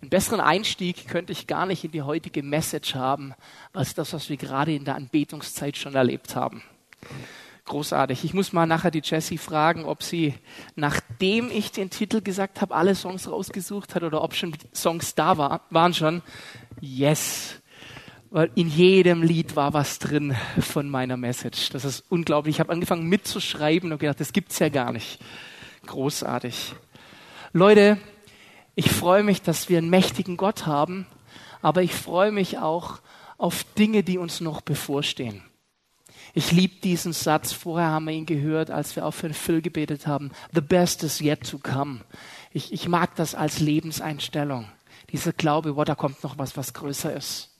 Einen besseren Einstieg könnte ich gar nicht in die heutige Message haben, als das, was wir gerade in der Anbetungszeit schon erlebt haben. Großartig. Ich muss mal nachher die Jessie fragen, ob sie, nachdem ich den Titel gesagt habe, alle Songs rausgesucht hat oder ob schon Songs da war, waren schon. Yes. Weil in jedem Lied war was drin von meiner Message. Das ist unglaublich. Ich habe angefangen mitzuschreiben und gedacht, das gibt's ja gar nicht. Großartig. Leute, ich freue mich, dass wir einen mächtigen Gott haben, aber ich freue mich auch auf Dinge, die uns noch bevorstehen. Ich liebe diesen Satz. Vorher haben wir ihn gehört, als wir auch für den Phil gebetet haben. The best is yet to come. Ich, ich mag das als Lebenseinstellung. Dieser Glaube, wow, da kommt noch was, was größer ist.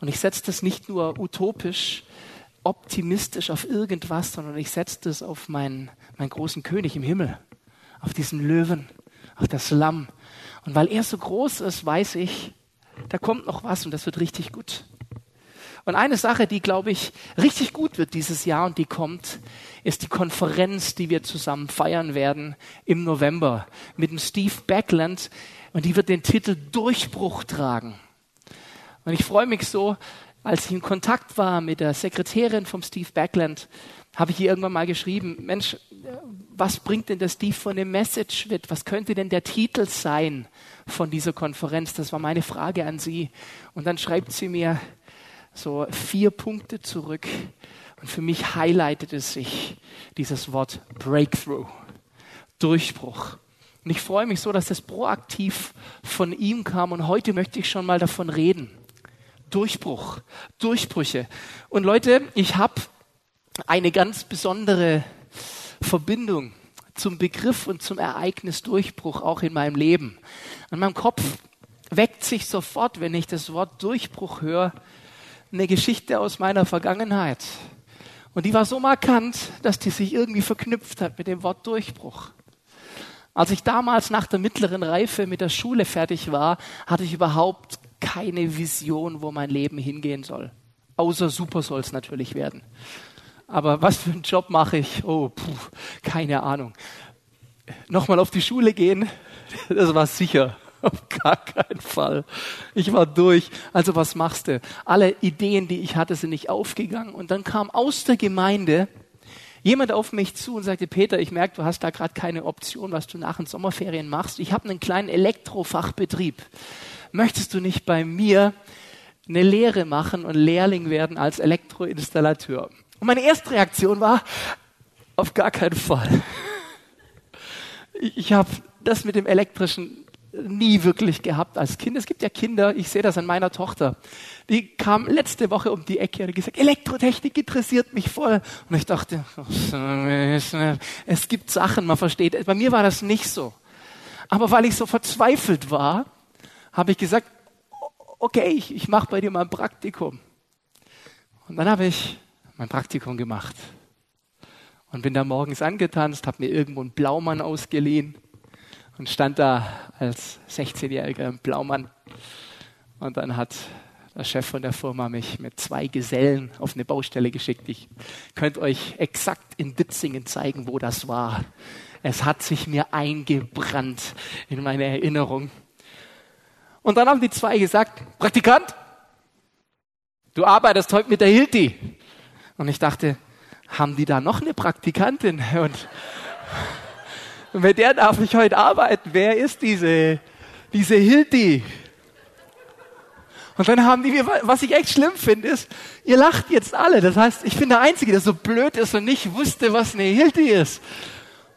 Und ich setze das nicht nur utopisch, optimistisch auf irgendwas, sondern ich setze das auf meinen, meinen großen König im Himmel, auf diesen Löwen, auf das Lamm. Und weil er so groß ist, weiß ich, da kommt noch was und das wird richtig gut. Und eine Sache, die, glaube ich, richtig gut wird dieses Jahr und die kommt, ist die Konferenz, die wir zusammen feiern werden im November mit dem Steve Backland. Und die wird den Titel Durchbruch tragen. Und ich freue mich so, als ich in Kontakt war mit der Sekretärin vom Steve Backland, habe ich ihr irgendwann mal geschrieben, Mensch, was bringt denn der Steve von dem Message mit? Was könnte denn der Titel sein von dieser Konferenz? Das war meine Frage an sie. Und dann schreibt sie mir so vier Punkte zurück. Und für mich highlightet es sich dieses Wort Breakthrough, Durchbruch. Und ich freue mich so, dass das proaktiv von ihm kam. Und heute möchte ich schon mal davon reden. Durchbruch, Durchbrüche. Und Leute, ich habe eine ganz besondere Verbindung zum Begriff und zum Ereignis Durchbruch auch in meinem Leben. An meinem Kopf weckt sich sofort, wenn ich das Wort Durchbruch höre, eine Geschichte aus meiner Vergangenheit. Und die war so markant, dass die sich irgendwie verknüpft hat mit dem Wort Durchbruch. Als ich damals nach der mittleren Reife mit der Schule fertig war, hatte ich überhaupt keine Vision, wo mein Leben hingehen soll. Außer super soll es natürlich werden. Aber was für einen Job mache ich? Oh, puh, keine Ahnung. Nochmal auf die Schule gehen, das war sicher. Auf gar keinen Fall. Ich war durch. Also was machst du? Alle Ideen, die ich hatte, sind nicht aufgegangen. Und dann kam aus der Gemeinde jemand auf mich zu und sagte, Peter, ich merke, du hast da gerade keine Option, was du nach den Sommerferien machst. Ich habe einen kleinen Elektrofachbetrieb möchtest du nicht bei mir eine Lehre machen und Lehrling werden als Elektroinstallateur? Und meine erste Reaktion war, auf gar keinen Fall. Ich habe das mit dem elektrischen nie wirklich gehabt als Kind. Es gibt ja Kinder, ich sehe das an meiner Tochter, die kam letzte Woche um die Ecke und hat gesagt, Elektrotechnik interessiert mich voll. Und ich dachte, es gibt Sachen, man versteht. Bei mir war das nicht so. Aber weil ich so verzweifelt war, habe ich gesagt, okay, ich, ich mache bei dir mal ein Praktikum. Und dann habe ich mein Praktikum gemacht und bin da morgens angetanzt, habe mir irgendwo einen Blaumann ausgeliehen und stand da als 16-jähriger im Blaumann. Und dann hat der Chef von der Firma mich mit zwei Gesellen auf eine Baustelle geschickt. Ich könnte euch exakt in Ditzingen zeigen, wo das war. Es hat sich mir eingebrannt in meine Erinnerung. Und dann haben die zwei gesagt, Praktikant, du arbeitest heute mit der Hilti. Und ich dachte, haben die da noch eine Praktikantin? Und, mit der darf ich heute arbeiten. Wer ist diese, diese Hilti? Und dann haben die mir, was ich echt schlimm finde, ist, ihr lacht jetzt alle. Das heißt, ich bin der Einzige, der so blöd ist und nicht wusste, was eine Hilti ist.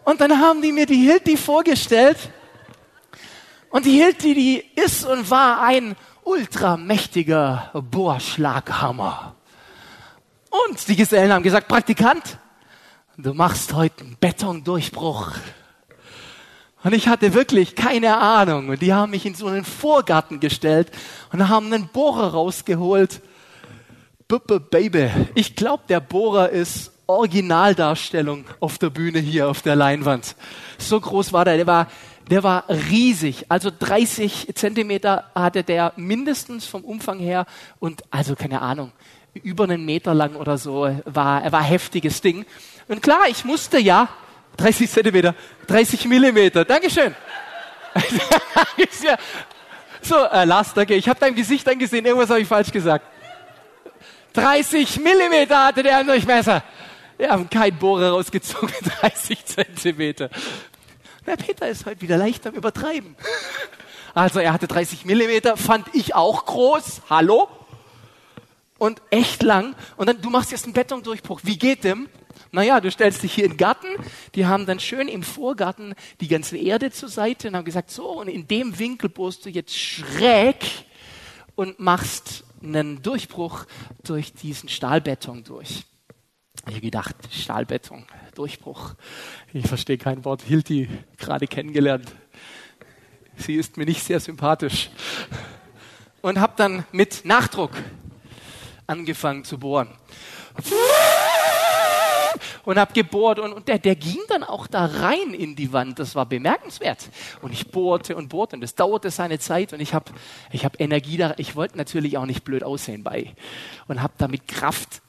Und dann haben die mir die Hilti vorgestellt und die Hilti, die ist und war ein ultramächtiger Bohrschlaghammer. Und die Gesellen haben gesagt, Praktikant, du machst heute einen Betondurchbruch. Und ich hatte wirklich keine Ahnung. Und die haben mich in so einen Vorgarten gestellt und haben einen Bohrer rausgeholt. Buppe Baby. Ich glaube, der Bohrer ist Originaldarstellung auf der Bühne hier auf der Leinwand. So groß war der. Der war der war riesig. Also 30 Zentimeter hatte der mindestens vom Umfang her und also keine Ahnung, über einen Meter lang oder so war, er war heftiges Ding. Und klar, ich musste ja 30 Zentimeter, 30 Millimeter. Dankeschön. So, äh, Lars, danke. Ich habe dein Gesicht angesehen. Irgendwas habe ich falsch gesagt. 30 Millimeter hatte der Durchmesser. Wir haben keinen Bohrer rausgezogen, 30 Zentimeter. Der Peter ist heute wieder leicht am Übertreiben. Also er hatte 30 Millimeter, fand ich auch groß. Hallo? Und echt lang. Und dann, du machst jetzt einen Betondurchbruch. Wie geht dem? Naja, du stellst dich hier in den Garten. Die haben dann schön im Vorgarten die ganze Erde zur Seite und haben gesagt, so, und in dem Winkel bohrst du jetzt schräg und machst einen Durchbruch durch diesen Stahlbeton durch. Ich habe gedacht, Stahlbeton, Durchbruch. Ich verstehe kein Wort. Hilti gerade kennengelernt. Sie ist mir nicht sehr sympathisch. Und habe dann mit Nachdruck angefangen zu bohren. Und habe gebohrt und, und der, der ging dann auch da rein in die Wand. Das war bemerkenswert. Und ich bohrte und bohrte und es dauerte seine Zeit und ich habe ich hab Energie da. Ich wollte natürlich auch nicht blöd aussehen bei und habe da mit Kraft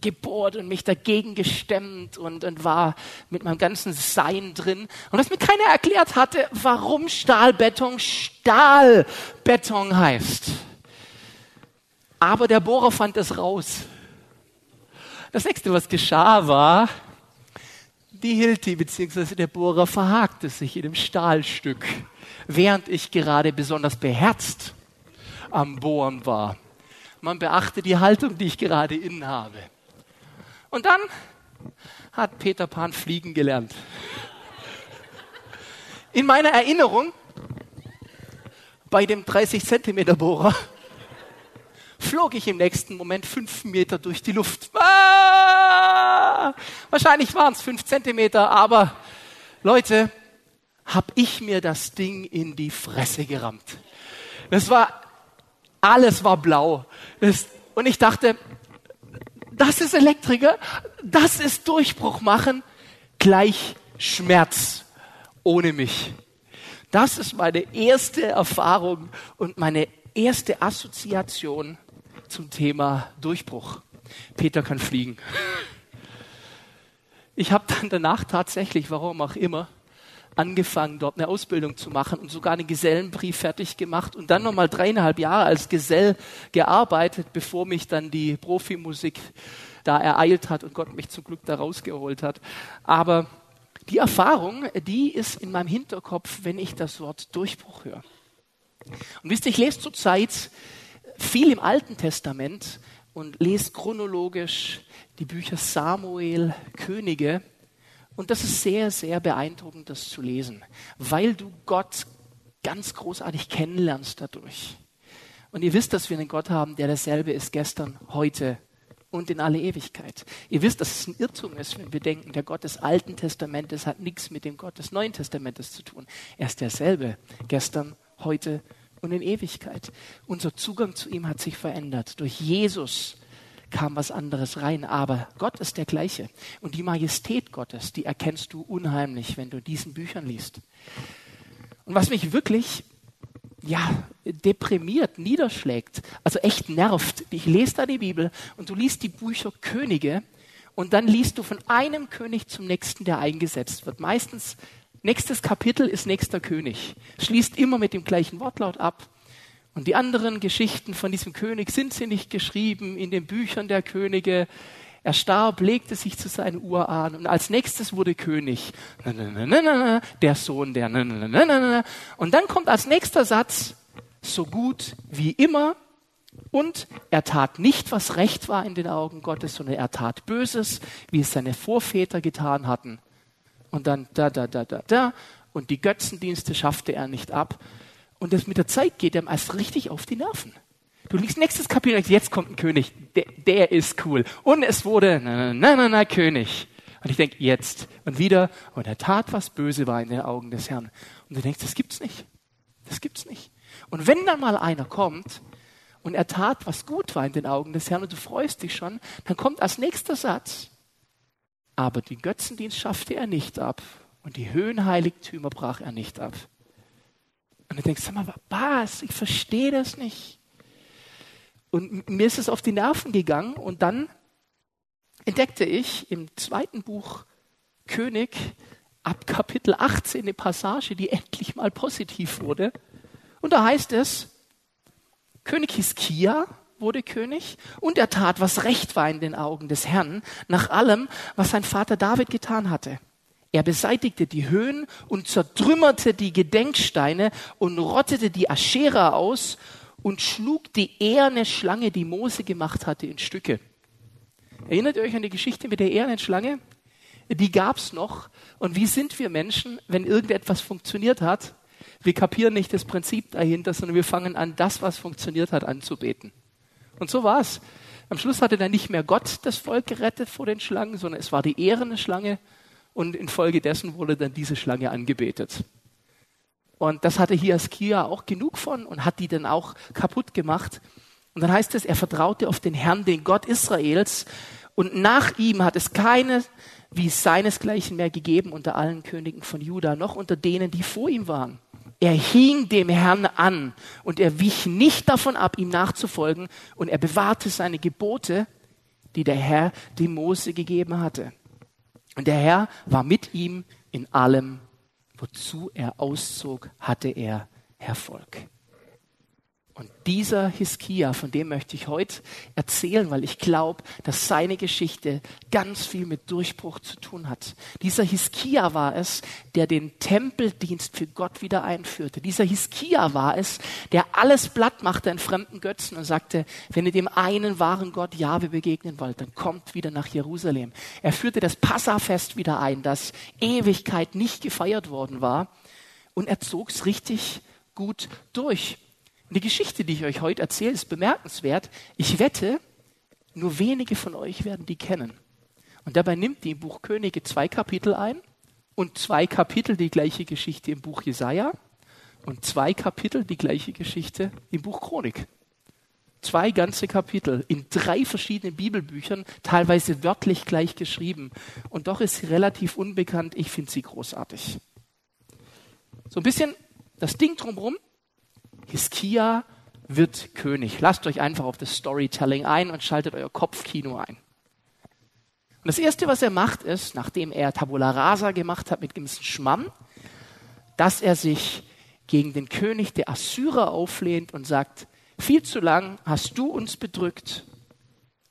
gebohrt und mich dagegen gestemmt und, und war mit meinem ganzen Sein drin. Und dass mir keiner erklärt hatte, warum Stahlbeton Stahlbeton heißt. Aber der Bohrer fand es raus. Das nächste, was geschah, war, die Hilti bzw. der Bohrer verhakte sich in dem Stahlstück, während ich gerade besonders beherzt am Bohren war. Man beachte die Haltung, die ich gerade innehabe. Und dann hat Peter Pan fliegen gelernt. In meiner Erinnerung bei dem 30 Zentimeter Bohrer flog ich im nächsten Moment fünf Meter durch die Luft. Ah! Wahrscheinlich waren es fünf Zentimeter, aber Leute, hab ich mir das Ding in die Fresse gerammt. Das war, alles war blau. Das, und ich dachte, das ist Elektriker, das ist Durchbruch machen, gleich Schmerz ohne mich. Das ist meine erste Erfahrung und meine erste Assoziation zum Thema Durchbruch. Peter kann fliegen. Ich habe dann danach tatsächlich, warum auch immer, angefangen, dort eine Ausbildung zu machen und sogar einen Gesellenbrief fertig gemacht und dann nochmal dreieinhalb Jahre als Gesell gearbeitet, bevor mich dann die Profimusik da ereilt hat und Gott mich zum Glück da rausgeholt hat. Aber die Erfahrung, die ist in meinem Hinterkopf, wenn ich das Wort Durchbruch höre. Und wisst ihr, ich lese zurzeit viel im Alten Testament und lese chronologisch die Bücher Samuel, Könige. Und das ist sehr, sehr beeindruckend, das zu lesen, weil du Gott ganz großartig kennenlernst dadurch. Und ihr wisst, dass wir einen Gott haben, der dasselbe ist gestern, heute und in alle Ewigkeit. Ihr wisst, dass es ein Irrtum ist, wenn wir denken, der Gott des Alten Testamentes hat nichts mit dem Gott des Neuen Testamentes zu tun. Er ist derselbe, gestern, heute und in Ewigkeit. Unser Zugang zu ihm hat sich verändert. Durch Jesus kam was anderes rein, aber Gott ist der gleiche. Und die Majestät Gottes, die erkennst du unheimlich, wenn du diesen Büchern liest. Und was mich wirklich ja, deprimiert, niederschlägt, also echt nervt. Ich lese da die Bibel und du liest die Bücher Könige und dann liest du von einem König zum nächsten, der eingesetzt wird. Meistens nächstes Kapitel ist nächster König. Schließt immer mit dem gleichen Wortlaut ab. Und die anderen Geschichten von diesem König sind sie nicht geschrieben in den Büchern der Könige. Er starb, legte sich zu seinen Urahnen und als nächstes wurde König. Der Sohn der. Und dann kommt als nächster Satz, so gut wie immer. Und er tat nicht, was recht war in den Augen Gottes, sondern er tat Böses, wie es seine Vorväter getan hatten. Und dann da, da, da, da, da. Und die Götzendienste schaffte er nicht ab. Und das mit der Zeit geht ihm erst richtig auf die Nerven. Du liest nächstes Kapitel, jetzt kommt ein König, der, der ist cool. Und es wurde, na, na, na, na, König. Und ich denke, jetzt. Und wieder, und er tat, was böse war in den Augen des Herrn. Und du denkst, das gibt's nicht. Das gibt's nicht. Und wenn dann mal einer kommt und er tat, was gut war in den Augen des Herrn und du freust dich schon, dann kommt als nächster Satz, aber die Götzendienst schaffte er nicht ab und die Höhenheiligtümer brach er nicht ab. Und denkst, sag mal, was? Ich verstehe das nicht. Und mir ist es auf die Nerven gegangen und dann entdeckte ich im zweiten Buch König ab Kapitel 18 eine Passage, die endlich mal positiv wurde. Und da heißt es, König Hiskia wurde König und er tat, was recht war in den Augen des Herrn, nach allem, was sein Vater David getan hatte. Er beseitigte die Höhen und zertrümmerte die Gedenksteine und rottete die Aschera aus und schlug die eherne Schlange, die Mose gemacht hatte, in Stücke. Erinnert ihr euch an die Geschichte mit der ehernen Schlange? Die gab's noch. Und wie sind wir Menschen, wenn irgendetwas funktioniert hat? Wir kapieren nicht das Prinzip dahinter, sondern wir fangen an, das, was funktioniert hat, anzubeten. Und so war's. Am Schluss hatte dann nicht mehr Gott das Volk gerettet vor den Schlangen, sondern es war die ehrene Schlange und infolgedessen wurde dann diese Schlange angebetet. Und das hatte Hiaskia auch genug von und hat die dann auch kaputt gemacht. Und dann heißt es, er vertraute auf den Herrn, den Gott Israels. Und nach ihm hat es keine wie seinesgleichen mehr gegeben unter allen Königen von Juda, noch unter denen, die vor ihm waren. Er hing dem Herrn an und er wich nicht davon ab, ihm nachzufolgen und er bewahrte seine Gebote, die der Herr dem Mose gegeben hatte. Und der Herr war mit ihm in allem, wozu er auszog, hatte er Erfolg. Und dieser Hiskia, von dem möchte ich heute erzählen, weil ich glaube, dass seine Geschichte ganz viel mit Durchbruch zu tun hat. Dieser Hiskia war es, der den Tempeldienst für Gott wieder einführte. Dieser Hiskia war es, der alles platt machte an fremden Götzen und sagte, wenn ihr dem einen wahren Gott Jahwe begegnen wollt, dann kommt wieder nach Jerusalem. Er führte das Passafest wieder ein, das Ewigkeit nicht gefeiert worden war. Und er zog es richtig gut durch. Und die Geschichte, die ich euch heute erzähle, ist bemerkenswert. Ich wette, nur wenige von euch werden die kennen. Und dabei nimmt die im Buch Könige zwei Kapitel ein und zwei Kapitel die gleiche Geschichte im Buch Jesaja und zwei Kapitel die gleiche Geschichte im Buch Chronik. Zwei ganze Kapitel in drei verschiedenen Bibelbüchern, teilweise wörtlich gleich geschrieben. Und doch ist sie relativ unbekannt. Ich finde sie großartig. So ein bisschen das Ding drumherum Hiskia wird König. Lasst euch einfach auf das Storytelling ein und schaltet euer Kopfkino ein. Und das Erste, was er macht, ist, nachdem er Tabula Rasa gemacht hat mit gewissen Schmamm, dass er sich gegen den König der Assyrer auflehnt und sagt, viel zu lang hast du uns bedrückt.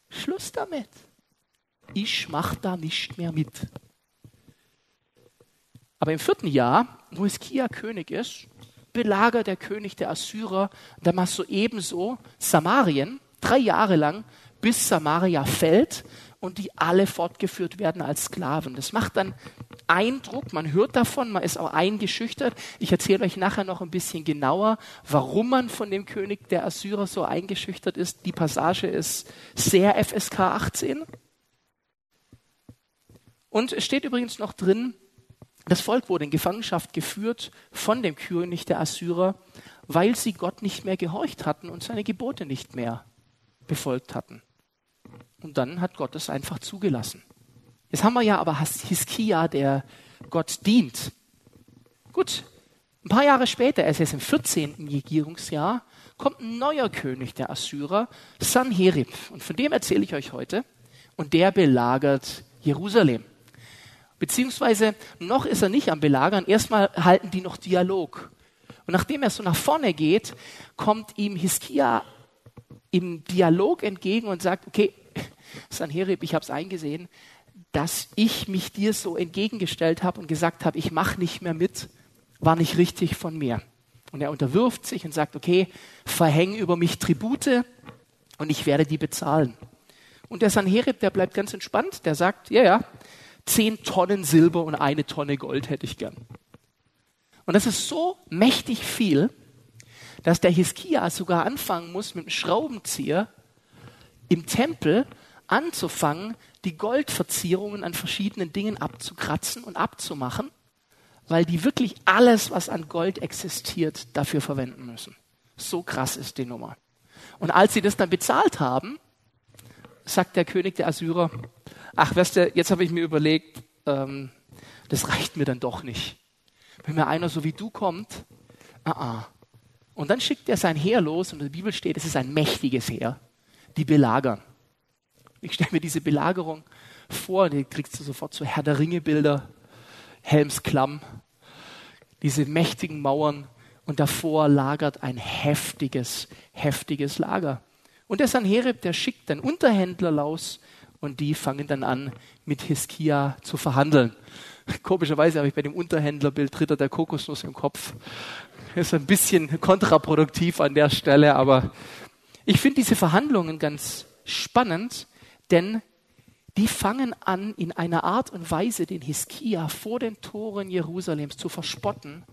Schluss damit. Ich mach da nicht mehr mit. Aber im vierten Jahr, wo Hiskia König ist, belagert der König der Assyrer Damasco ebenso Samarien drei Jahre lang, bis Samaria fällt und die alle fortgeführt werden als Sklaven. Das macht dann Eindruck, man hört davon, man ist auch eingeschüchtert. Ich erzähle euch nachher noch ein bisschen genauer, warum man von dem König der Assyrer so eingeschüchtert ist. Die Passage ist sehr FSK 18. Und es steht übrigens noch drin, das Volk wurde in Gefangenschaft geführt von dem König der Assyrer, weil sie Gott nicht mehr gehorcht hatten und seine Gebote nicht mehr befolgt hatten. Und dann hat Gott es einfach zugelassen. Jetzt haben wir ja aber Hiskia, der Gott dient. Gut, ein paar Jahre später, er ist jetzt im 14. Regierungsjahr, kommt ein neuer König der Assyrer, Sanherib. Und von dem erzähle ich euch heute. Und der belagert Jerusalem. Beziehungsweise noch ist er nicht am Belagern. Erstmal halten die noch Dialog. Und nachdem er so nach vorne geht, kommt ihm Hiskia im Dialog entgegen und sagt, okay, Sanherib, ich habe es eingesehen, dass ich mich dir so entgegengestellt habe und gesagt habe, ich mache nicht mehr mit, war nicht richtig von mir. Und er unterwirft sich und sagt, okay, verhäng über mich Tribute und ich werde die bezahlen. Und der Sanherib, der bleibt ganz entspannt, der sagt, ja, ja, zehn Tonnen Silber und eine Tonne Gold hätte ich gern. Und das ist so mächtig viel, dass der Hiskia sogar anfangen muss, mit dem Schraubenzieher im Tempel anzufangen, die Goldverzierungen an verschiedenen Dingen abzukratzen und abzumachen, weil die wirklich alles, was an Gold existiert, dafür verwenden müssen. So krass ist die Nummer. Und als sie das dann bezahlt haben, sagt der König der Assyrer, ach, weißt du, jetzt habe ich mir überlegt, ähm, das reicht mir dann doch nicht. Wenn mir einer so wie du kommt, ah, ah. Und dann schickt er sein Heer los und in der Bibel steht, es ist ein mächtiges Heer. Die belagern. Ich stelle mir diese Belagerung vor, die kriegst du sofort so Herr der Ringe Bilder, Helmsklamm, diese mächtigen Mauern und davor lagert ein heftiges, heftiges Lager. Und der Sanherib, der schickt dann Unterhändler los und die fangen dann an, mit Hiskia zu verhandeln. Komischerweise habe ich bei dem Unterhändlerbild Ritter der Kokosnuss im Kopf. Ist ein bisschen kontraproduktiv an der Stelle, aber ich finde diese Verhandlungen ganz spannend, denn die fangen an, in einer Art und Weise den Hiskia vor den Toren Jerusalems zu verspotten.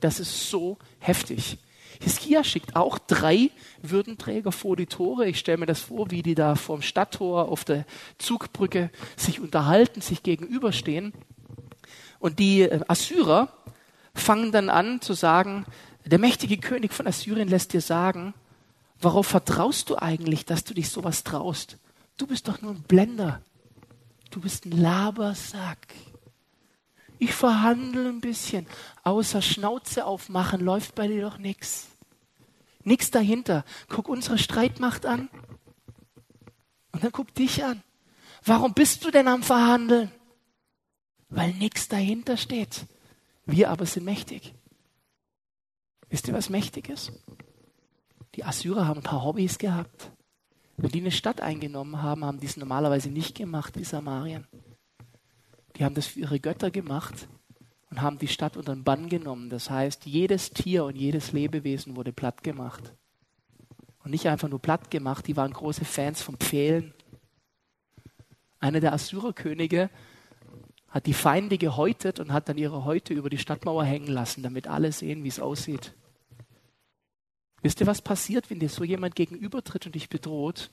Das ist so heftig. Hiskia schickt auch drei Würdenträger vor die Tore. Ich stelle mir das vor, wie die da vorm Stadttor auf der Zugbrücke sich unterhalten, sich gegenüberstehen. Und die äh, Assyrer fangen dann an zu sagen, der mächtige König von Assyrien lässt dir sagen, worauf vertraust du eigentlich, dass du dich sowas traust? Du bist doch nur ein Blender. Du bist ein Labersack. Ich verhandle ein bisschen. Außer Schnauze aufmachen läuft bei dir doch nichts. Nichts dahinter. Guck unsere Streitmacht an. Und dann guck dich an. Warum bist du denn am Verhandeln? Weil nichts dahinter steht. Wir aber sind mächtig. Wisst ihr, was mächtig ist? Die Assyrer haben ein paar Hobbys gehabt. Wenn die eine Stadt eingenommen haben, haben die es normalerweise nicht gemacht wie Samarien. Die haben das für ihre Götter gemacht und haben die Stadt unter den Bann genommen. Das heißt, jedes Tier und jedes Lebewesen wurde platt gemacht. Und nicht einfach nur platt gemacht, die waren große Fans von Pfählen. Einer der Assyrerkönige hat die Feinde gehäutet und hat dann ihre Häute über die Stadtmauer hängen lassen, damit alle sehen, wie es aussieht. Wisst ihr, was passiert, wenn dir so jemand gegenübertritt und dich bedroht?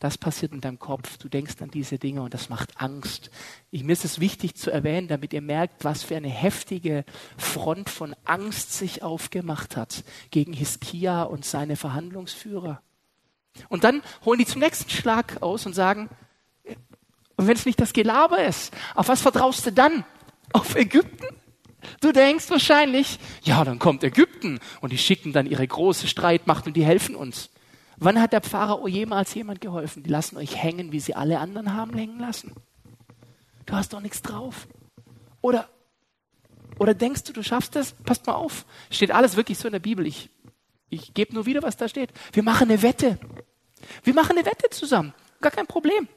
Das passiert in deinem Kopf. Du denkst an diese Dinge und das macht Angst. Ich, mir ist es wichtig zu erwähnen, damit ihr merkt, was für eine heftige Front von Angst sich aufgemacht hat gegen Hiskia und seine Verhandlungsführer. Und dann holen die zum nächsten Schlag aus und sagen, und wenn es nicht das Gelaber ist, auf was vertraust du dann? Auf Ägypten? Du denkst wahrscheinlich, ja, dann kommt Ägypten und die schicken dann ihre große Streitmacht und die helfen uns. Wann hat der Pharao jemals jemand geholfen? Die lassen euch hängen, wie sie alle anderen haben hängen lassen. Du hast doch nichts drauf. Oder, oder denkst du, du schaffst das? Passt mal auf. Steht alles wirklich so in der Bibel. Ich, ich gebe nur wieder, was da steht. Wir machen eine Wette. Wir machen eine Wette zusammen. Gar kein Problem.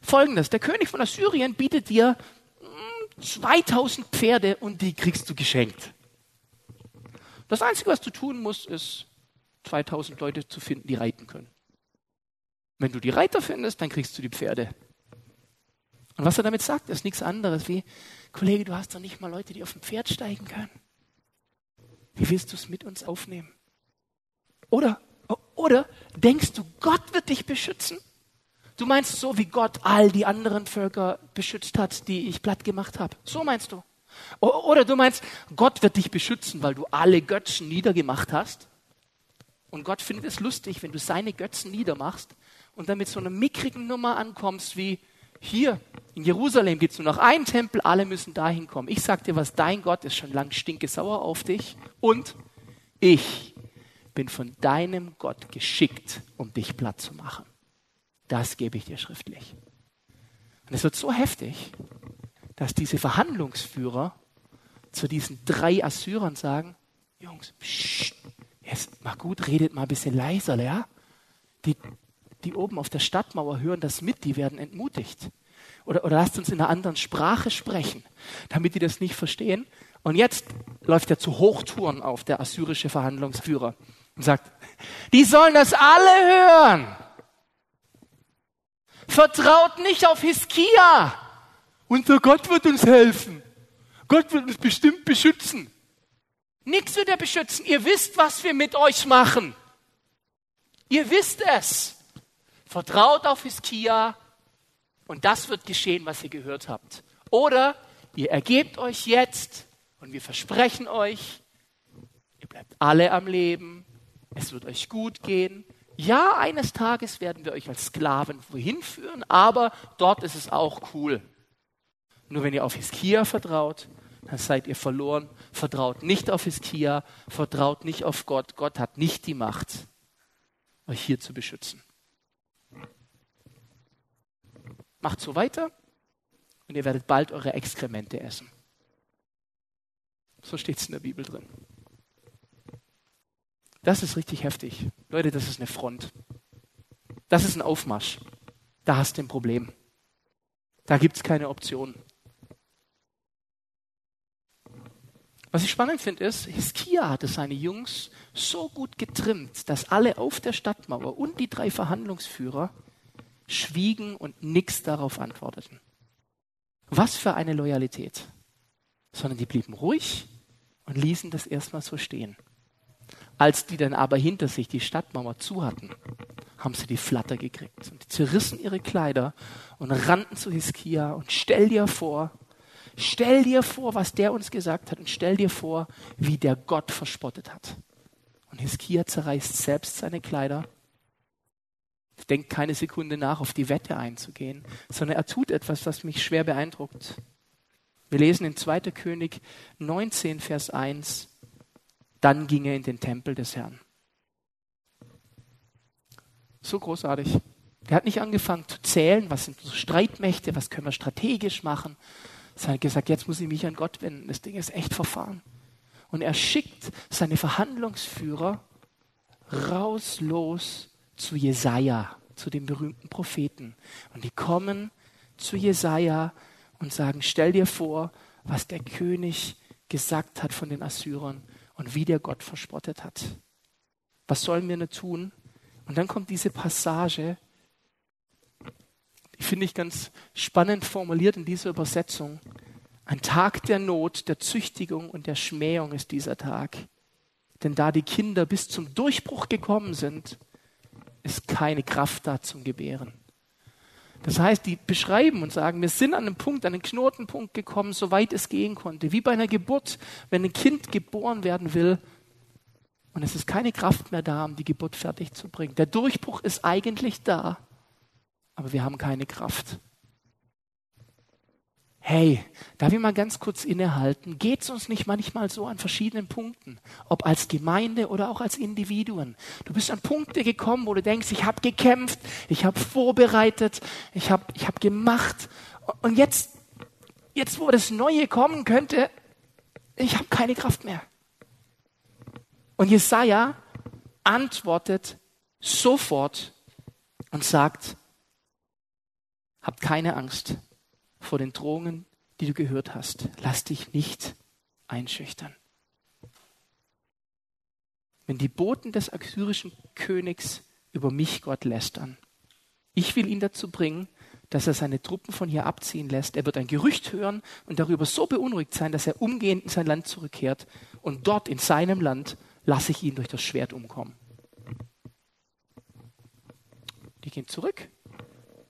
Folgendes. Der König von Assyrien bietet dir 2000 Pferde und die kriegst du geschenkt. Das Einzige, was du tun musst, ist 2000 Leute zu finden, die reiten können. Wenn du die Reiter findest, dann kriegst du die Pferde. Und was er damit sagt, ist nichts anderes wie, Kollege, du hast doch nicht mal Leute, die auf dem Pferd steigen können. Wie willst du es mit uns aufnehmen? Oder, oder denkst du, Gott wird dich beschützen? Du meinst so, wie Gott all die anderen Völker beschützt hat, die ich platt gemacht habe. So meinst du. Oder du meinst, Gott wird dich beschützen, weil du alle Götzen niedergemacht hast. Und Gott findet es lustig, wenn du seine Götzen niedermachst und dann mit so einer mickrigen Nummer ankommst wie, hier in Jerusalem gibt es nur noch einen Tempel, alle müssen dahin kommen. Ich sag dir was, dein Gott ist schon lang stinkesauer auf dich und ich bin von deinem Gott geschickt, um dich platt zu machen. Das gebe ich dir schriftlich. Und es wird so heftig, dass diese Verhandlungsführer zu diesen drei Assyrern sagen, Jungs, psch, jetzt mal gut, redet mal ein bisschen leiser, ja? Die, die oben auf der Stadtmauer hören das mit, die werden entmutigt. Oder, oder lasst uns in einer anderen Sprache sprechen, damit die das nicht verstehen. Und jetzt läuft er zu Hochtouren auf, der assyrische Verhandlungsführer, und sagt, die sollen das alle hören. Vertraut nicht auf Hiskia. Unser Gott wird uns helfen. Gott wird uns bestimmt beschützen. Nichts wird er beschützen. Ihr wisst, was wir mit euch machen. Ihr wisst es. Vertraut auf Hiskia und das wird geschehen, was ihr gehört habt. Oder ihr ergebt euch jetzt und wir versprechen euch, ihr bleibt alle am Leben, es wird euch gut gehen ja, eines Tages werden wir euch als Sklaven wohin führen, aber dort ist es auch cool. Nur wenn ihr auf Hiskia vertraut, dann seid ihr verloren. Vertraut nicht auf Hiskia, vertraut nicht auf Gott. Gott hat nicht die Macht, euch hier zu beschützen. Macht so weiter und ihr werdet bald eure Exkremente essen. So steht es in der Bibel drin. Das ist richtig heftig. Leute, das ist eine Front. Das ist ein Aufmarsch. Da hast du ein Problem. Da gibt es keine Option. Was ich spannend finde, ist, Hiskia hatte seine Jungs so gut getrimmt, dass alle auf der Stadtmauer und die drei Verhandlungsführer schwiegen und nichts darauf antworteten. Was für eine Loyalität. Sondern die blieben ruhig und ließen das erstmal so stehen. Als die dann aber hinter sich die Stadtmauer zu hatten, haben sie die Flatter gekriegt und zerrissen ihre Kleider und rannten zu Hiskia und stell dir vor, stell dir vor, was der uns gesagt hat und stell dir vor, wie der Gott verspottet hat. Und Hiskia zerreißt selbst seine Kleider, denkt keine Sekunde nach, auf die Wette einzugehen, sondern er tut etwas, was mich schwer beeindruckt. Wir lesen in 2. König 19, Vers 1, dann ging er in den Tempel des Herrn. So großartig. Er hat nicht angefangen zu zählen, was sind Streitmächte, was können wir strategisch machen, sondern hat gesagt, jetzt muss ich mich an Gott wenden. Das Ding ist echt verfahren. Und er schickt seine Verhandlungsführer raus los zu Jesaja, zu dem berühmten Propheten. Und die kommen zu Jesaja und sagen: Stell dir vor, was der König gesagt hat von den Assyrern und wie der Gott verspottet hat. Was sollen wir denn tun? Und dann kommt diese Passage, die finde ich ganz spannend formuliert in dieser Übersetzung. Ein Tag der Not, der Züchtigung und der Schmähung ist dieser Tag. Denn da die Kinder bis zum Durchbruch gekommen sind, ist keine Kraft da zum Gebären. Das heißt, die beschreiben und sagen, wir sind an einem Punkt, an einen Knotenpunkt gekommen, soweit es gehen konnte. Wie bei einer Geburt, wenn ein Kind geboren werden will und es ist keine Kraft mehr da, um die Geburt fertig zu bringen. Der Durchbruch ist eigentlich da, aber wir haben keine Kraft. Hey, darf ich mal ganz kurz innehalten? Geht es uns nicht manchmal so an verschiedenen Punkten, ob als Gemeinde oder auch als Individuen? Du bist an Punkte gekommen, wo du denkst, ich habe gekämpft, ich habe vorbereitet, ich habe ich hab gemacht und jetzt, jetzt wo das Neue kommen könnte, ich habe keine Kraft mehr. Und Jesaja antwortet sofort und sagt, habt keine Angst vor den Drohungen, die du gehört hast. Lass dich nicht einschüchtern. Wenn die Boten des assyrischen Königs über mich Gott lästern, ich will ihn dazu bringen, dass er seine Truppen von hier abziehen lässt. Er wird ein Gerücht hören und darüber so beunruhigt sein, dass er umgehend in sein Land zurückkehrt. Und dort in seinem Land lasse ich ihn durch das Schwert umkommen. Die gehen zurück,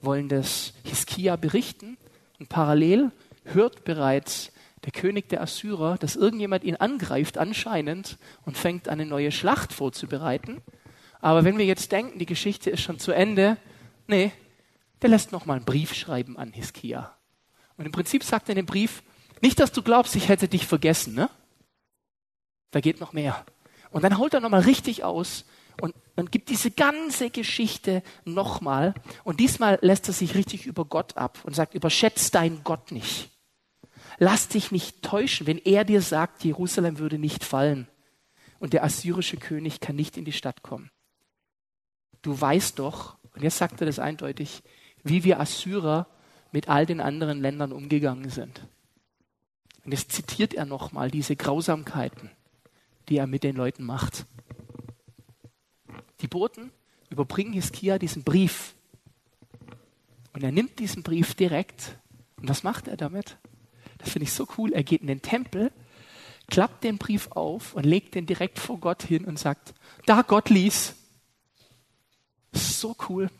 wollen das Hiskia berichten und parallel hört bereits der König der Assyrer, dass irgendjemand ihn angreift anscheinend und fängt eine neue Schlacht vorzubereiten. Aber wenn wir jetzt denken, die Geschichte ist schon zu Ende, nee, der lässt noch mal einen Brief schreiben an Hiskia. Und im Prinzip sagt er in dem Brief, nicht, dass du glaubst, ich hätte dich vergessen, ne? Da geht noch mehr. Und dann holt er nochmal richtig aus und, und gibt diese ganze Geschichte nochmal. Und diesmal lässt er sich richtig über Gott ab und sagt, überschätzt deinen Gott nicht. Lass dich nicht täuschen, wenn er dir sagt, Jerusalem würde nicht fallen und der assyrische König kann nicht in die Stadt kommen. Du weißt doch, und jetzt sagt er das eindeutig, wie wir Assyrer mit all den anderen Ländern umgegangen sind. Und jetzt zitiert er nochmal diese Grausamkeiten, die er mit den Leuten macht. Die Boten überbringen Hiskia diesen Brief. Und er nimmt diesen Brief direkt. Und was macht er damit? Das finde ich so cool. Er geht in den Tempel, klappt den Brief auf und legt den direkt vor Gott hin und sagt, da Gott ließ. So cool.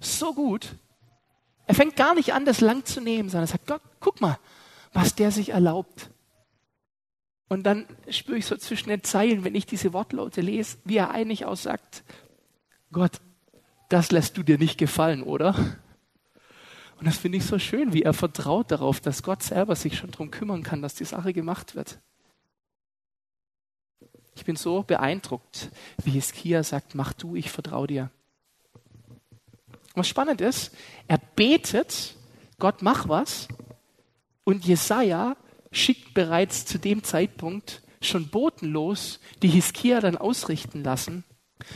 So gut. Er fängt gar nicht an, das lang zu nehmen, sondern er sagt, Gott, guck mal, was der sich erlaubt. Und dann spüre ich so zwischen den Zeilen, wenn ich diese Wortlaute lese, wie er eigentlich aussagt, Gott, das lässt du dir nicht gefallen, oder? Und das finde ich so schön, wie er vertraut darauf, dass Gott selber sich schon darum kümmern kann, dass die Sache gemacht wird. Ich bin so beeindruckt, wie Hiskia sagt, mach du, ich vertraue dir. Was spannend ist, er betet, Gott mach was, und Jesaja schickt bereits zu dem Zeitpunkt schon botenlos, die Hiskia dann ausrichten lassen.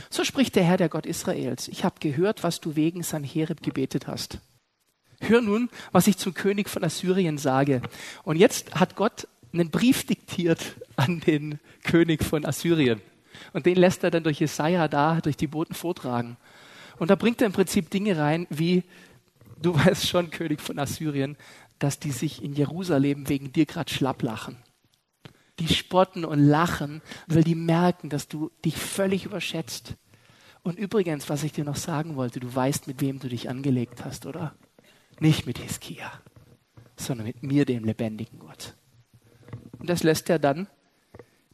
So spricht der Herr, der Gott Israels. Ich habe gehört, was du wegen Sanherib gebetet hast. Hör nun, was ich zum König von Assyrien sage. Und jetzt hat Gott einen Brief diktiert an den König von Assyrien. Und den lässt er dann durch Jesaja da, durch die Boten vortragen. Und da bringt er im Prinzip Dinge rein, wie, du weißt schon, König von Assyrien, dass die sich in Jerusalem wegen dir gerade schlapp lachen. Die spotten und lachen, weil die merken, dass du dich völlig überschätzt. Und übrigens, was ich dir noch sagen wollte, du weißt, mit wem du dich angelegt hast, oder? Nicht mit Hiskia, sondern mit mir, dem lebendigen Gott. Und das lässt er dann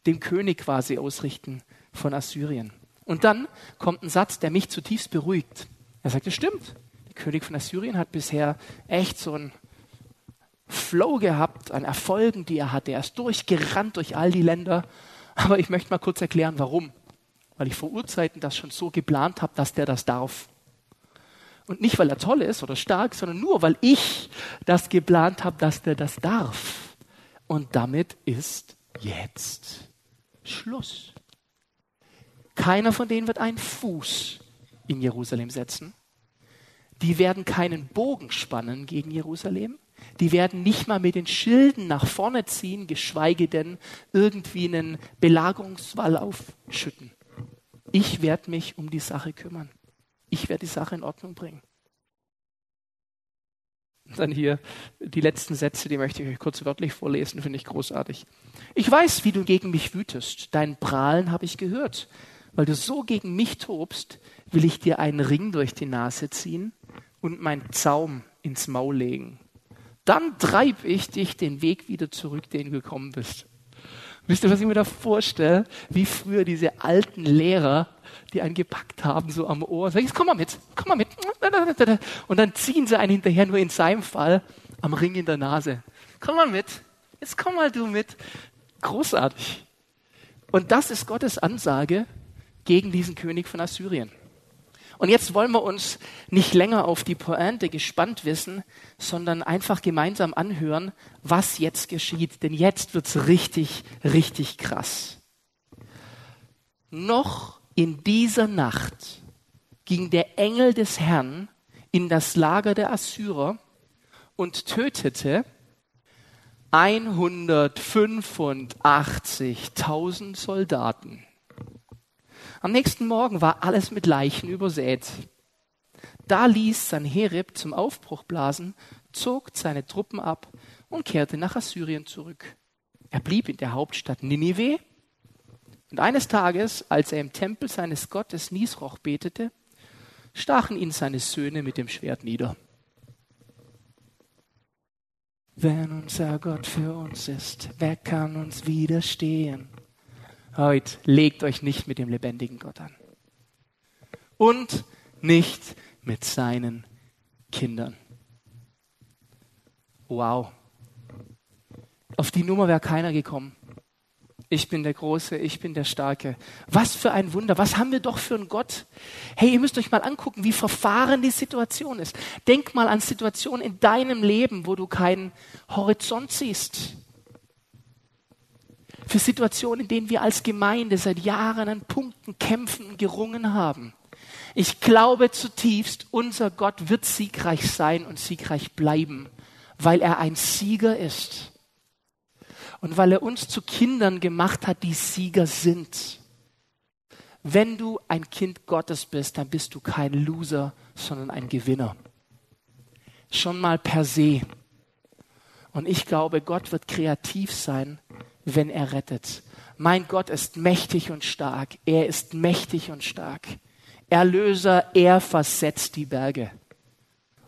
dem König quasi ausrichten von Assyrien. Und dann kommt ein Satz, der mich zutiefst beruhigt. Er sagt, es stimmt. Der König von Assyrien hat bisher echt so einen Flow gehabt an Erfolgen, die er hatte. Er ist durchgerannt durch all die Länder. Aber ich möchte mal kurz erklären, warum. Weil ich vor Urzeiten das schon so geplant habe, dass der das darf. Und nicht, weil er toll ist oder stark, sondern nur, weil ich das geplant habe, dass der das darf. Und damit ist jetzt Schluss. Keiner von denen wird einen Fuß in Jerusalem setzen. Die werden keinen Bogen spannen gegen Jerusalem. Die werden nicht mal mit den Schilden nach vorne ziehen, geschweige denn irgendwie einen Belagerungswall aufschütten. Ich werde mich um die Sache kümmern. Ich werde die Sache in Ordnung bringen. Dann hier die letzten Sätze, die möchte ich euch kurz wörtlich vorlesen, finde ich großartig. Ich weiß, wie du gegen mich wütest. Dein Prahlen habe ich gehört. Weil du so gegen mich tobst, will ich dir einen Ring durch die Nase ziehen und mein Zaum ins Maul legen. Dann treibe ich dich den Weg wieder zurück, den du gekommen bist. Wisst ihr, was ich mir da vorstelle? Wie früher diese alten Lehrer, die einen gepackt haben, so am Ohr, sagen, komm mal mit, komm mal mit. Und dann ziehen sie einen hinterher, nur in seinem Fall, am Ring in der Nase. Komm mal mit, jetzt komm mal du mit. Großartig. Und das ist Gottes Ansage gegen diesen König von Assyrien. Und jetzt wollen wir uns nicht länger auf die Pointe gespannt wissen, sondern einfach gemeinsam anhören, was jetzt geschieht. Denn jetzt wird's richtig, richtig krass. Noch in dieser Nacht ging der Engel des Herrn in das Lager der Assyrer und tötete 185.000 Soldaten. Am nächsten Morgen war alles mit Leichen übersät. Da ließ Sanherib zum Aufbruch blasen, zog seine Truppen ab und kehrte nach Assyrien zurück. Er blieb in der Hauptstadt Ninive. Und eines Tages, als er im Tempel seines Gottes Nisroch betete, stachen ihn seine Söhne mit dem Schwert nieder. Wenn unser Gott für uns ist, wer kann uns widerstehen? Heute legt euch nicht mit dem lebendigen Gott an. Und nicht mit seinen Kindern. Wow. Auf die Nummer wäre keiner gekommen. Ich bin der Große, ich bin der Starke. Was für ein Wunder. Was haben wir doch für einen Gott? Hey, ihr müsst euch mal angucken, wie verfahren die Situation ist. Denk mal an Situationen in deinem Leben, wo du keinen Horizont siehst für Situationen, in denen wir als Gemeinde seit Jahren an Punkten kämpfen und gerungen haben. Ich glaube zutiefst, unser Gott wird siegreich sein und siegreich bleiben, weil er ein Sieger ist und weil er uns zu Kindern gemacht hat, die Sieger sind. Wenn du ein Kind Gottes bist, dann bist du kein Loser, sondern ein Gewinner. Schon mal per se. Und ich glaube, Gott wird kreativ sein, wenn er rettet. Mein Gott ist mächtig und stark. Er ist mächtig und stark. Erlöser, er versetzt die Berge.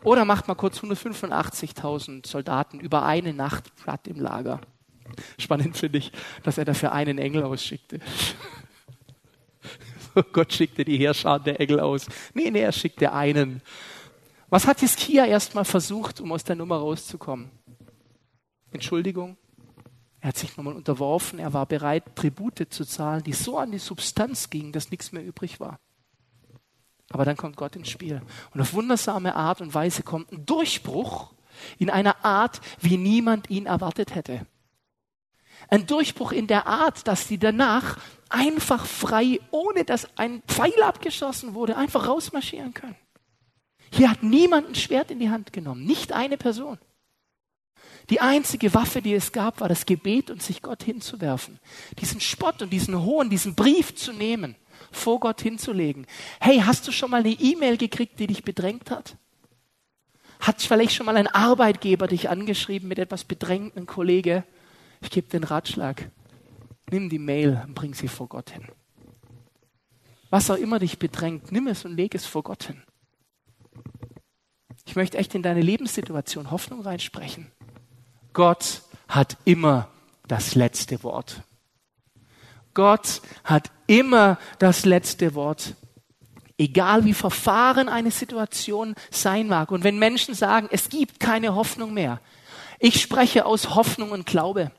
Oder macht mal kurz 185.000 Soldaten über eine Nacht platt im Lager. Spannend finde ich, dass er dafür einen Engel ausschickte. Gott schickte die Heerschar der Engel aus. Nee, nee, er schickte einen. Was hat Hiskia erstmal versucht, um aus der Nummer rauszukommen? Entschuldigung, er hat sich nochmal unterworfen, er war bereit, Tribute zu zahlen, die so an die Substanz gingen, dass nichts mehr übrig war. Aber dann kommt Gott ins Spiel. Und auf wundersame Art und Weise kommt ein Durchbruch in einer Art, wie niemand ihn erwartet hätte. Ein Durchbruch in der Art, dass sie danach einfach frei, ohne dass ein Pfeil abgeschossen wurde, einfach rausmarschieren können. Hier hat niemand ein Schwert in die Hand genommen, nicht eine Person. Die einzige Waffe, die es gab, war das Gebet und sich Gott hinzuwerfen. Diesen Spott und diesen Hohn, diesen Brief zu nehmen, vor Gott hinzulegen. Hey, hast du schon mal eine E-Mail gekriegt, die dich bedrängt hat? Hat vielleicht schon mal ein Arbeitgeber dich angeschrieben mit etwas bedrängten Kollege? Ich gebe den Ratschlag. Nimm die Mail und bring sie vor Gott hin. Was auch immer dich bedrängt, nimm es und leg es vor Gott hin. Ich möchte echt in deine Lebenssituation Hoffnung reinsprechen. Gott hat immer das letzte Wort. Gott hat immer das letzte Wort. Egal wie verfahren eine Situation sein mag. Und wenn Menschen sagen, es gibt keine Hoffnung mehr. Ich spreche aus Hoffnung und Glaube.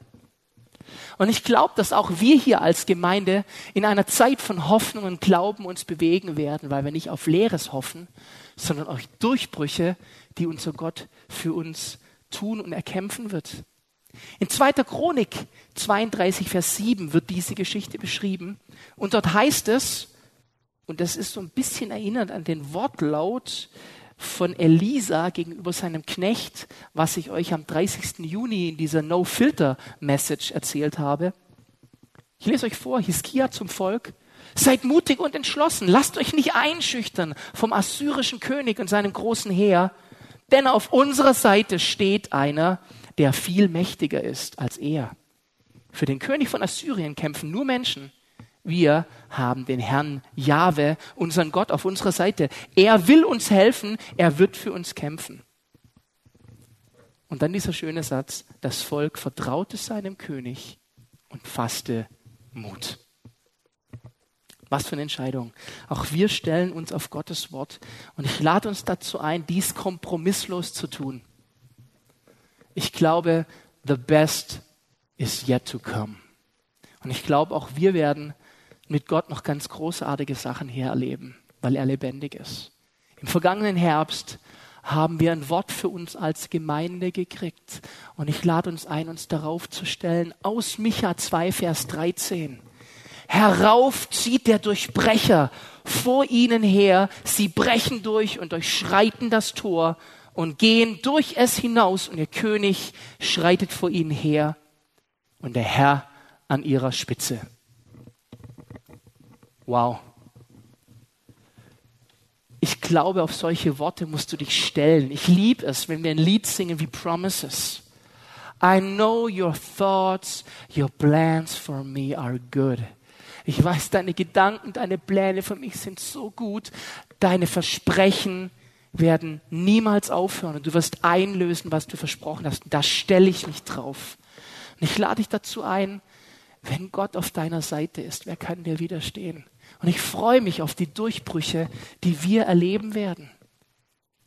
Und ich glaube, dass auch wir hier als Gemeinde in einer Zeit von Hoffnung und Glauben uns bewegen werden, weil wir nicht auf Leeres hoffen, sondern auf Durchbrüche, die unser Gott für uns tun und erkämpfen wird. In 2. Chronik 32, Vers 7 wird diese Geschichte beschrieben. Und dort heißt es, und das ist so ein bisschen erinnert an den Wortlaut von Elisa gegenüber seinem Knecht, was ich euch am 30. Juni in dieser No-Filter-Message erzählt habe. Ich lese euch vor, Hiskia zum Volk. Seid mutig und entschlossen. Lasst euch nicht einschüchtern vom assyrischen König und seinem großen Heer. Denn auf unserer Seite steht einer, der viel mächtiger ist als er. Für den König von Assyrien kämpfen nur Menschen. Wir haben den Herrn Jahwe, unseren Gott, auf unserer Seite. Er will uns helfen, er wird für uns kämpfen. Und dann dieser schöne Satz, das Volk vertraute seinem König und fasste Mut. Was für eine Entscheidung. Auch wir stellen uns auf Gottes Wort und ich lade uns dazu ein, dies kompromisslos zu tun. Ich glaube, the best is yet to come. Und ich glaube, auch wir werden mit Gott noch ganz großartige Sachen hier erleben, weil er lebendig ist. Im vergangenen Herbst haben wir ein Wort für uns als Gemeinde gekriegt. Und ich lade uns ein, uns darauf zu stellen, aus Micha 2, Vers 13. Herauf zieht der Durchbrecher vor ihnen her, sie brechen durch und durchschreiten das Tor und gehen durch es hinaus und ihr König schreitet vor ihnen her und der Herr an ihrer Spitze. Wow. Ich glaube, auf solche Worte musst du dich stellen. Ich liebe es, wenn wir ein Lied singen wie Promises. I know your thoughts, your plans for me are good. Ich weiß, deine Gedanken, deine Pläne für mich sind so gut. Deine Versprechen werden niemals aufhören und du wirst einlösen, was du versprochen hast. da stelle ich mich drauf. Und ich lade dich dazu ein, wenn Gott auf deiner Seite ist, wer kann dir widerstehen? Und ich freue mich auf die Durchbrüche, die wir erleben werden,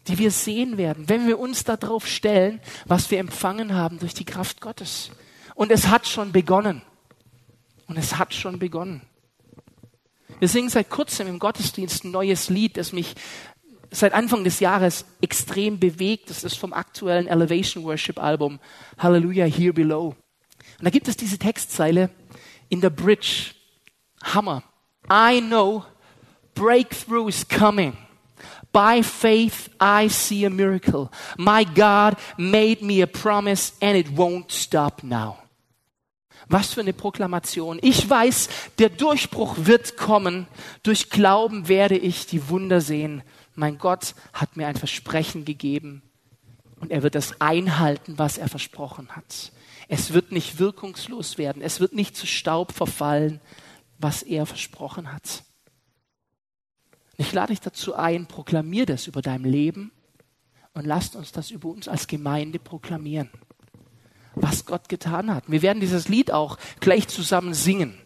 die wir sehen werden, wenn wir uns darauf stellen, was wir empfangen haben durch die Kraft Gottes. Und es hat schon begonnen. Und es hat schon begonnen. Wir singen seit kurzem im Gottesdienst ein neues Lied, das mich seit Anfang des Jahres extrem bewegt. Das ist vom aktuellen Elevation Worship Album Hallelujah Here Below. Und da gibt es diese Textzeile in der Bridge. Hammer. I know breakthrough is coming. By faith, I see a miracle. My God made me a promise and it won't stop now. Was für eine Proklamation. Ich weiß, der Durchbruch wird kommen. Durch Glauben werde ich die Wunder sehen. Mein Gott hat mir ein Versprechen gegeben und er wird das einhalten, was er versprochen hat. Es wird nicht wirkungslos werden. Es wird nicht zu Staub verfallen, was er versprochen hat. Ich lade dich dazu ein, proklamier das über dein Leben und lasst uns das über uns als Gemeinde proklamieren was Gott getan hat. Wir werden dieses Lied auch gleich zusammen singen.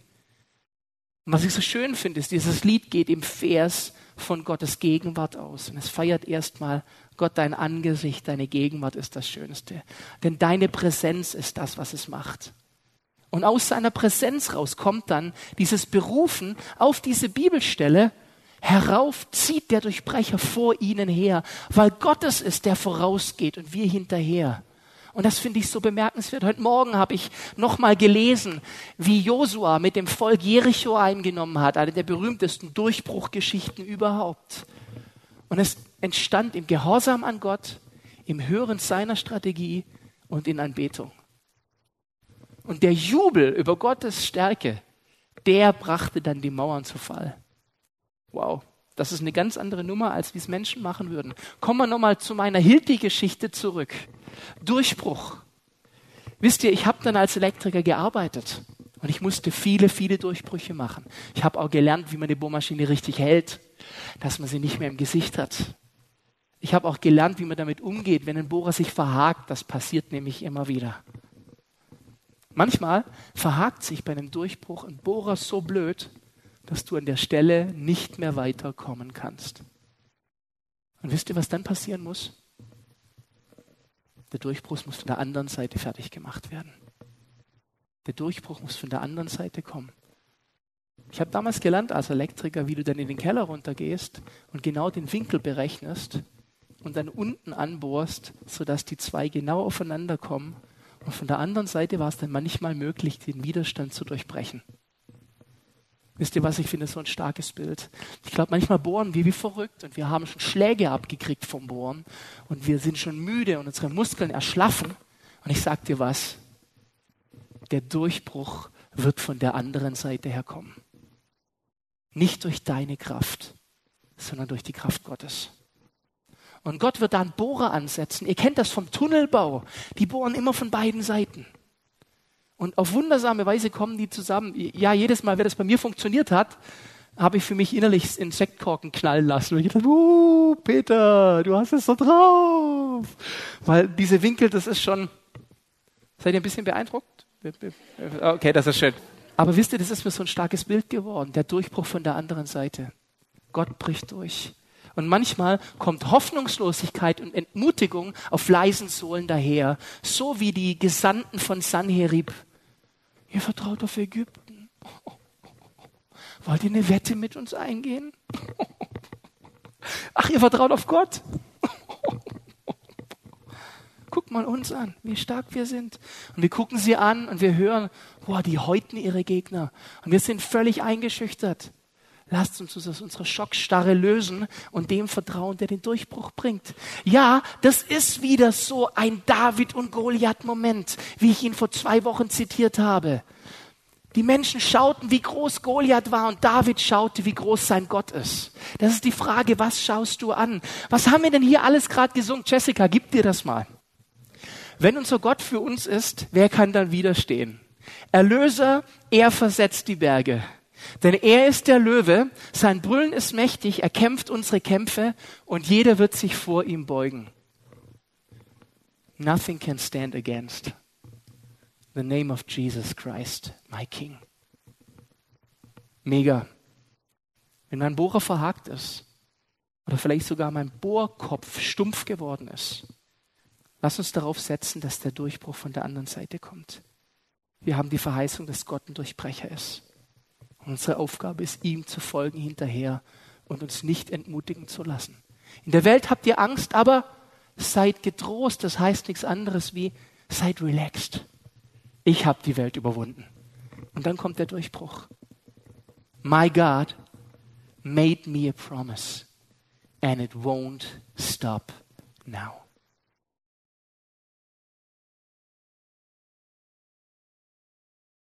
Und was ich so schön finde, ist, dieses Lied geht im Vers von Gottes Gegenwart aus. Und es feiert erstmal Gott dein Angesicht, deine Gegenwart ist das Schönste. Denn deine Präsenz ist das, was es macht. Und aus seiner Präsenz raus kommt dann dieses Berufen auf diese Bibelstelle, herauf zieht der Durchbrecher vor ihnen her, weil Gott es ist, der vorausgeht und wir hinterher. Und das finde ich so bemerkenswert. Heute Morgen habe ich nochmal gelesen, wie Josua mit dem Volk Jericho eingenommen hat, eine der berühmtesten Durchbruchgeschichten überhaupt. Und es entstand im Gehorsam an Gott, im Hören seiner Strategie und in Anbetung. Und der Jubel über Gottes Stärke, der brachte dann die Mauern zu Fall. Wow, das ist eine ganz andere Nummer, als wie es Menschen machen würden. Kommen wir nochmal zu meiner Hilti-Geschichte zurück. Durchbruch. Wisst ihr, ich habe dann als Elektriker gearbeitet und ich musste viele, viele Durchbrüche machen. Ich habe auch gelernt, wie man eine Bohrmaschine richtig hält, dass man sie nicht mehr im Gesicht hat. Ich habe auch gelernt, wie man damit umgeht, wenn ein Bohrer sich verhakt. Das passiert nämlich immer wieder. Manchmal verhakt sich bei einem Durchbruch ein Bohrer so blöd, dass du an der Stelle nicht mehr weiterkommen kannst. Und wisst ihr, was dann passieren muss? Der Durchbruch muss von der anderen Seite fertig gemacht werden. Der Durchbruch muss von der anderen Seite kommen. Ich habe damals gelernt als Elektriker, wie du dann in den Keller runtergehst und genau den Winkel berechnest und dann unten anbohrst, sodass die zwei genau aufeinander kommen. Und von der anderen Seite war es dann manchmal möglich, den Widerstand zu durchbrechen. Wisst ihr was, ich finde so ein starkes Bild. Ich glaube, manchmal bohren wir wie verrückt und wir haben schon Schläge abgekriegt vom Bohren und wir sind schon müde und unsere Muskeln erschlaffen. Und ich sag dir was, der Durchbruch wird von der anderen Seite herkommen. Nicht durch deine Kraft, sondern durch die Kraft Gottes. Und Gott wird da einen Bohrer ansetzen. Ihr kennt das vom Tunnelbau. Die bohren immer von beiden Seiten. Und auf wundersame Weise kommen die zusammen. Ja, jedes Mal, wenn das bei mir funktioniert hat, habe ich für mich innerlich Insektkorken knallen lassen. Und ich dachte, uh, Peter, du hast es so drauf. Weil diese Winkel, das ist schon, seid ihr ein bisschen beeindruckt? Okay, das ist schön. Aber wisst ihr, das ist mir so ein starkes Bild geworden. Der Durchbruch von der anderen Seite. Gott bricht durch. Und manchmal kommt Hoffnungslosigkeit und Entmutigung auf leisen Sohlen daher, so wie die Gesandten von Sanherib Ihr vertraut auf Ägypten. Wollt ihr eine Wette mit uns eingehen? Ach, ihr vertraut auf Gott? Guckt mal uns an, wie stark wir sind. Und wir gucken sie an und wir hören, boah, die häuten ihre Gegner. Und wir sind völlig eingeschüchtert. Lasst uns aus unserer Schockstarre lösen und dem vertrauen, der den Durchbruch bringt. Ja, das ist wieder so ein David und Goliath-Moment, wie ich ihn vor zwei Wochen zitiert habe. Die Menschen schauten, wie groß Goliath war und David schaute, wie groß sein Gott ist. Das ist die Frage, was schaust du an? Was haben wir denn hier alles gerade gesungen? Jessica, gib dir das mal. Wenn unser Gott für uns ist, wer kann dann widerstehen? Erlöser, er versetzt die Berge. Denn er ist der Löwe, sein Brüllen ist mächtig, er kämpft unsere Kämpfe und jeder wird sich vor ihm beugen. Nothing can stand against the name of Jesus Christ, my King. Mega. Wenn mein Bohrer verhakt ist oder vielleicht sogar mein Bohrkopf stumpf geworden ist, lass uns darauf setzen, dass der Durchbruch von der anderen Seite kommt. Wir haben die Verheißung, dass Gott ein Durchbrecher ist. Unsere Aufgabe ist, ihm zu folgen hinterher und uns nicht entmutigen zu lassen. In der Welt habt ihr Angst, aber seid getrost. Das heißt nichts anderes wie seid relaxed ich habe die Welt überwunden. Und dann kommt der Durchbruch. My God made me a promise and it won't stop now.